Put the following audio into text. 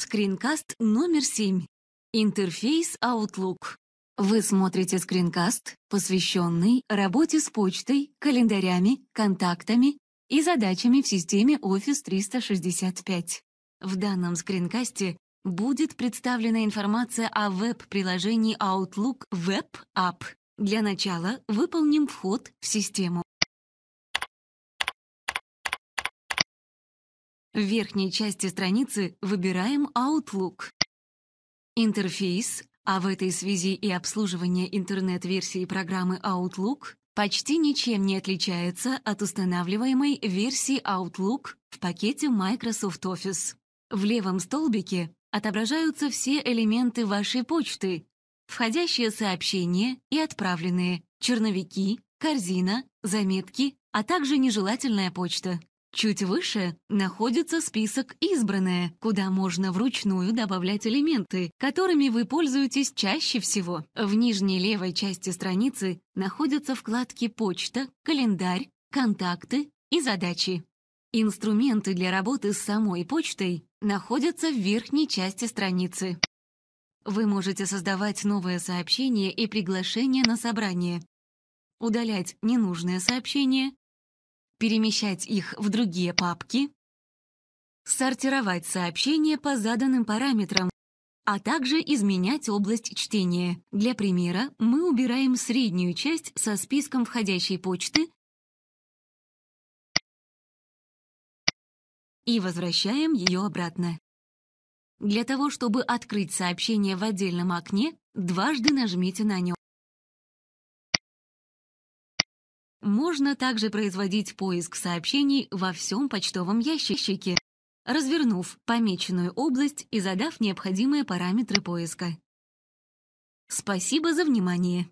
Скринкаст номер 7. Интерфейс Outlook. Вы смотрите скринкаст, посвященный работе с почтой, календарями, контактами и задачами в системе Office 365. В данном скринкасте будет представлена информация о веб-приложении Outlook Web App. Для начала выполним вход в систему. В верхней части страницы выбираем Outlook. Интерфейс, а в этой связи и обслуживание интернет-версии программы Outlook почти ничем не отличается от устанавливаемой версии Outlook в пакете Microsoft Office. В левом столбике отображаются все элементы вашей почты, входящие сообщения и отправленные, черновики, корзина, заметки, а также нежелательная почта. Чуть выше находится список «Избранное», куда можно вручную добавлять элементы, которыми вы пользуетесь чаще всего. В нижней левой части страницы находятся вкладки «Почта», «Календарь», «Контакты» и «Задачи». Инструменты для работы с самой почтой находятся в верхней части страницы. Вы можете создавать новые сообщения и приглашения на собрание, удалять ненужные сообщения перемещать их в другие папки, сортировать сообщения по заданным параметрам, а также изменять область чтения. Для примера мы убираем среднюю часть со списком входящей почты и возвращаем ее обратно. Для того, чтобы открыть сообщение в отдельном окне, дважды нажмите на нем. Можно также производить поиск сообщений во всем почтовом ящике, развернув помеченную область и задав необходимые параметры поиска. Спасибо за внимание!